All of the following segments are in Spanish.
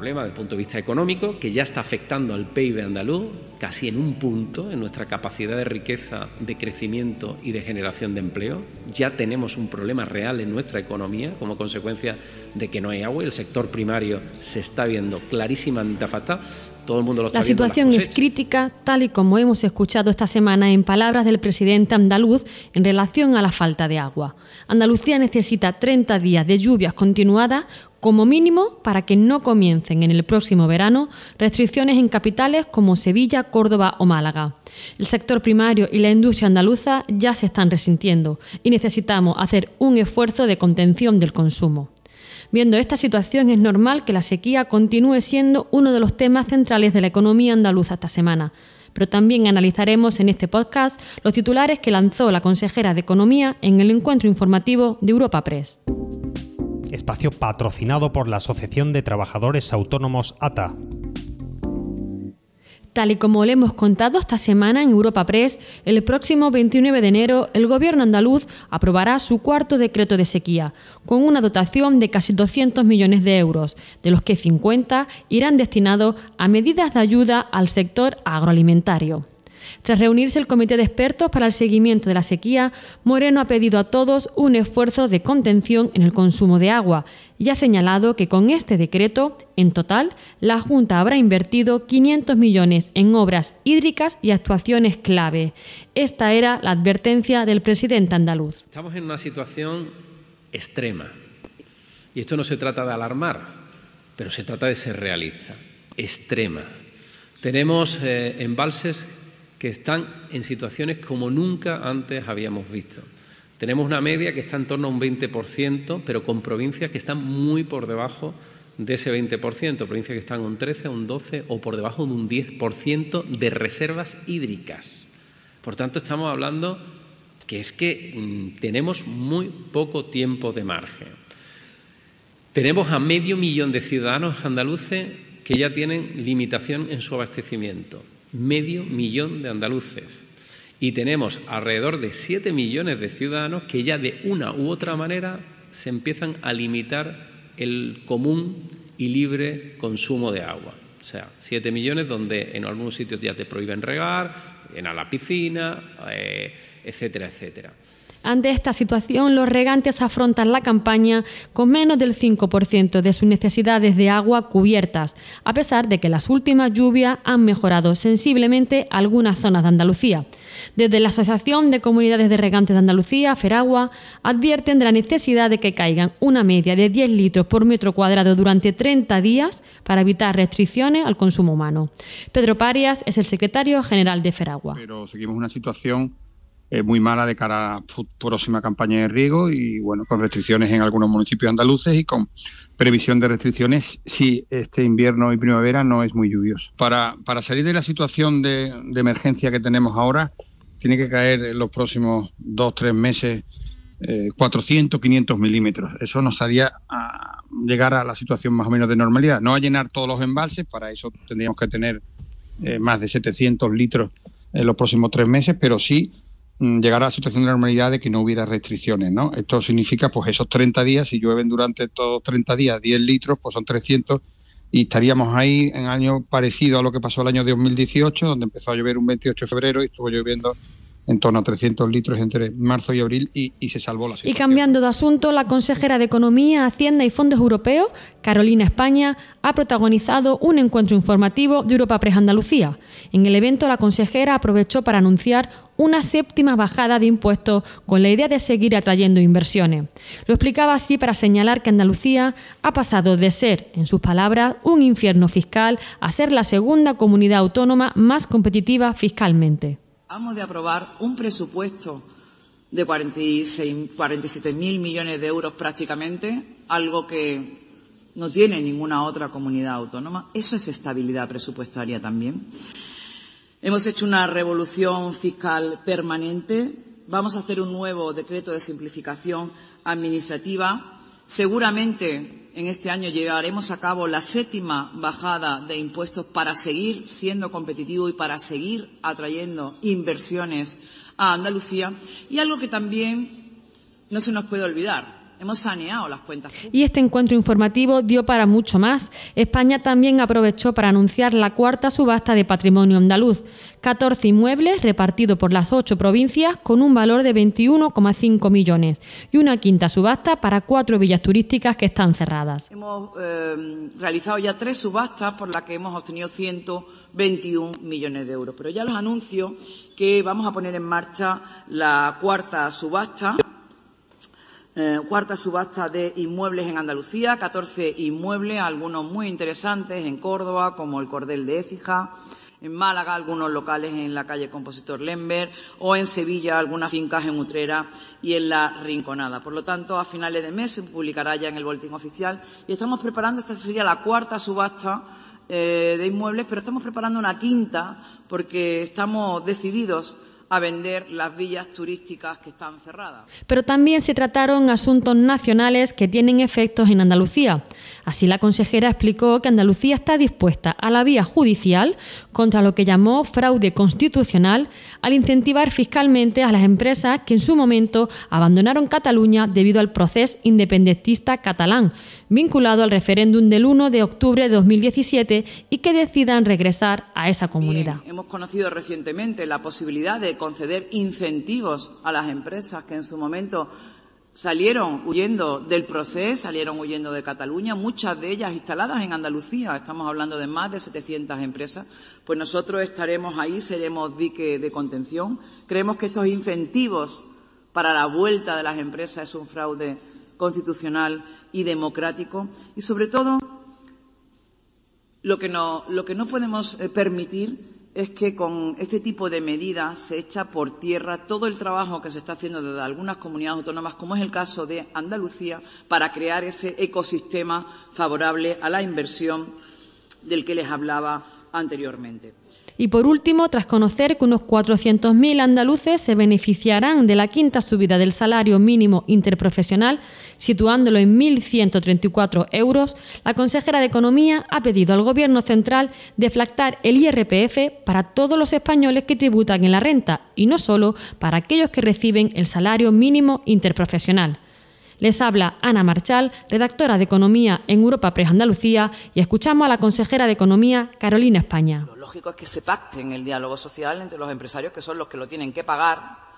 Problema desde el punto de vista económico que ya está afectando al PIB andaluz casi en un punto en nuestra capacidad de riqueza, de crecimiento y de generación de empleo. Ya tenemos un problema real en nuestra economía como consecuencia de que no hay agua y el sector primario se está viendo clarísimamente afectado. Todo el mundo lo está La situación es crítica, tal y como hemos escuchado esta semana en palabras del presidente andaluz en relación a la falta de agua. Andalucía necesita 30 días de lluvias continuadas como mínimo para que no comiencen en el próximo verano restricciones en capitales como Sevilla, Córdoba o Málaga. El sector primario y la industria andaluza ya se están resintiendo y necesitamos hacer un esfuerzo de contención del consumo. Viendo esta situación es normal que la sequía continúe siendo uno de los temas centrales de la economía andaluza esta semana, pero también analizaremos en este podcast los titulares que lanzó la consejera de Economía en el encuentro informativo de Europa Press espacio patrocinado por la Asociación de Trabajadores Autónomos ATA. Tal y como le hemos contado esta semana en Europa Press, el próximo 29 de enero el Gobierno andaluz aprobará su cuarto decreto de sequía, con una dotación de casi 200 millones de euros, de los que 50 irán destinados a medidas de ayuda al sector agroalimentario. Tras reunirse el comité de expertos para el seguimiento de la sequía, Moreno ha pedido a todos un esfuerzo de contención en el consumo de agua y ha señalado que con este decreto, en total, la Junta habrá invertido 500 millones en obras hídricas y actuaciones clave. Esta era la advertencia del presidente andaluz. Estamos en una situación extrema y esto no se trata de alarmar, pero se trata de ser realista, extrema. Tenemos eh, embalses que están en situaciones como nunca antes habíamos visto. Tenemos una media que está en torno a un 20%, pero con provincias que están muy por debajo de ese 20%, provincias que están un 13, un 12 o por debajo de un 10% de reservas hídricas. Por tanto, estamos hablando que es que mm, tenemos muy poco tiempo de margen. Tenemos a medio millón de ciudadanos andaluces que ya tienen limitación en su abastecimiento medio millón de andaluces. Y tenemos alrededor de 7 millones de ciudadanos que ya de una u otra manera se empiezan a limitar el común y libre consumo de agua. O sea, 7 millones donde en algunos sitios ya te prohíben regar, en la piscina, eh, etcétera, etcétera. Ante esta situación, los regantes afrontan la campaña con menos del 5% de sus necesidades de agua cubiertas, a pesar de que las últimas lluvias han mejorado sensiblemente algunas zonas de Andalucía. Desde la Asociación de Comunidades de Regantes de Andalucía, Feragua, advierten de la necesidad de que caigan una media de 10 litros por metro cuadrado durante 30 días para evitar restricciones al consumo humano. Pedro Parias es el secretario general de Feragua. Pero seguimos una situación eh, muy mala de cara a próxima campaña de riego y bueno, con restricciones en algunos municipios andaluces y con previsión de restricciones si este invierno y primavera no es muy lluvioso. Para, para salir de la situación de, emergencia que tenemos ahora, tiene que caer en los próximos dos, tres meses 400, eh, 500 milímetros. Eso nos haría a llegar a la situación más o menos de normalidad. No a llenar todos los embalses, para eso tendríamos que tener eh, más de 700 litros en los próximos tres meses, pero sí llegar a la situación de normalidad de que no hubiera restricciones, ¿no? Esto significa, pues, esos 30 días, si llueven durante todos 30 días 10 litros, pues son 300 y estaríamos ahí en año parecido a lo que pasó el año 2018, donde empezó a llover un 28 de febrero y estuvo lloviendo en torno a 300 litros entre marzo y abril y, se salvó la situación. Y cambiando de asunto, la consejera de Economía, Hacienda y Fondos Europeos, Carolina España, ha protagonizado un encuentro informativo de Europa Press Andalucía. En el evento, la consejera aprovechó para anunciar una séptima bajada de impuestos con la idea de seguir atrayendo inversiones. Lo explicaba así para señalar que Andalucía ha pasado de ser, en sus palabras, un infierno fiscal a ser la segunda comunidad autónoma más competitiva fiscalmente. Vamos de aprobar un presupuesto de 47.000 millones de euros prácticamente, algo que no tiene ninguna otra comunidad autónoma. Eso es estabilidad presupuestaria también. Hemos hecho una revolución fiscal permanente. Vamos a hacer un nuevo decreto de simplificación administrativa Seguramente en este año llevaremos a cabo la séptima bajada de impuestos para seguir siendo competitivo y para seguir atrayendo inversiones a Andalucía. Y algo que también no se nos puede olvidar, Hemos saneado las cuentas. Y este encuentro informativo dio para mucho más. España también aprovechó para anunciar la cuarta subasta de patrimonio andaluz. 14 inmuebles repartidos por las ocho provincias con un valor de 21,5 millones y una quinta subasta para cuatro villas turísticas que están cerradas. Hemos eh, realizado ya tres subastas por las que hemos obtenido 121 millones de euros. Pero ya los anuncio que vamos a poner en marcha la cuarta subasta eh, cuarta subasta de inmuebles en Andalucía, 14 inmuebles, algunos muy interesantes en Córdoba, como el Cordel de Écija, en Málaga algunos locales en la calle Compositor Lember o en Sevilla algunas fincas en Utrera y en la Rinconada. Por lo tanto, a finales de mes se publicará ya en el boletín oficial y estamos preparando, esta sería la cuarta subasta eh, de inmuebles, pero estamos preparando una quinta porque estamos decididos a vender las villas turísticas que están cerradas. Pero también se trataron asuntos nacionales que tienen efectos en Andalucía. Así la consejera explicó que Andalucía está dispuesta a la vía judicial contra lo que llamó fraude constitucional al incentivar fiscalmente a las empresas que en su momento abandonaron Cataluña debido al proceso independentista catalán, vinculado al referéndum del 1 de octubre de 2017 y que decidan regresar a esa comunidad. hemos conocido recientemente la posibilidad de conceder incentivos a las empresas que en su momento salieron huyendo del proceso, salieron huyendo de Cataluña, muchas de ellas instaladas en Andalucía, estamos hablando de más de 700 empresas, pues nosotros estaremos ahí, seremos dique de contención. Creemos que estos incentivos para la vuelta de las empresas es un fraude constitucional y democrático. Y sobre todo lo que no, lo que no podemos eh, permitir es que con este tipo de medidas se echa por tierra todo el trabajo que se está haciendo desde algunas comunidades autónomas, como es el caso de Andalucía, para crear ese ecosistema favorable a la inversión del que les hablaba anteriormente. Y por último, tras conocer que unos 400.000 andaluces se beneficiarán de la quinta subida del salario mínimo interprofesional, situándolo en 1.134 euros, la consejera de Economía ha pedido al Gobierno central deflactar el IRPF para todos los españoles que tributan en la renta y no solo para aquellos que reciben el salario mínimo interprofesional. Les habla Ana Marchal, redactora de Economía en Europa Press Andalucía, y escuchamos a la consejera de Economía, Carolina España. Lo lógico es que se pacte en el diálogo social entre los empresarios, que son los que lo tienen que pagar,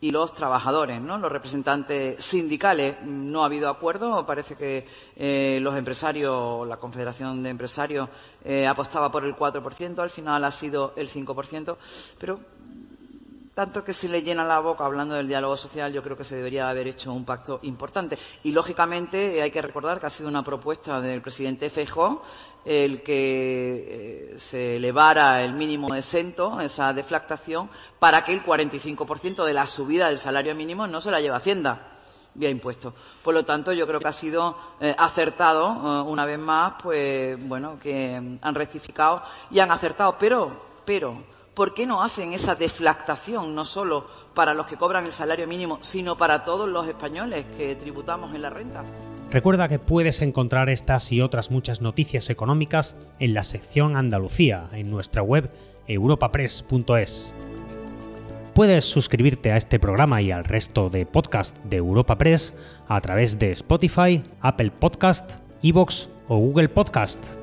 y los trabajadores, ¿no? Los representantes sindicales. No ha habido acuerdo. Parece que eh, los empresarios, la Confederación de Empresarios, eh, apostaba por el 4%. Al final ha sido el 5%. Pero tanto que se le llena la boca hablando del diálogo social, yo creo que se debería haber hecho un pacto importante. Y, lógicamente, eh, hay que recordar que ha sido una propuesta del presidente Feijóo el que eh, se elevara el mínimo exento, esa deflactación, para que el 45% de la subida del salario mínimo no se la lleve Hacienda vía impuestos. Por lo tanto, yo creo que ha sido eh, acertado, una vez más, pues, bueno, que han rectificado y han acertado. Pero, pero, ¿por qué no hacen esa deflactación no solo para los que cobran el salario mínimo, sino para todos los españoles que tributamos en la renta? Recuerda que puedes encontrar estas y otras muchas noticias económicas en la sección Andalucía en nuestra web europapress.es. Puedes suscribirte a este programa y al resto de podcast de Europa Press a través de Spotify, Apple Podcast, Evox o Google Podcast.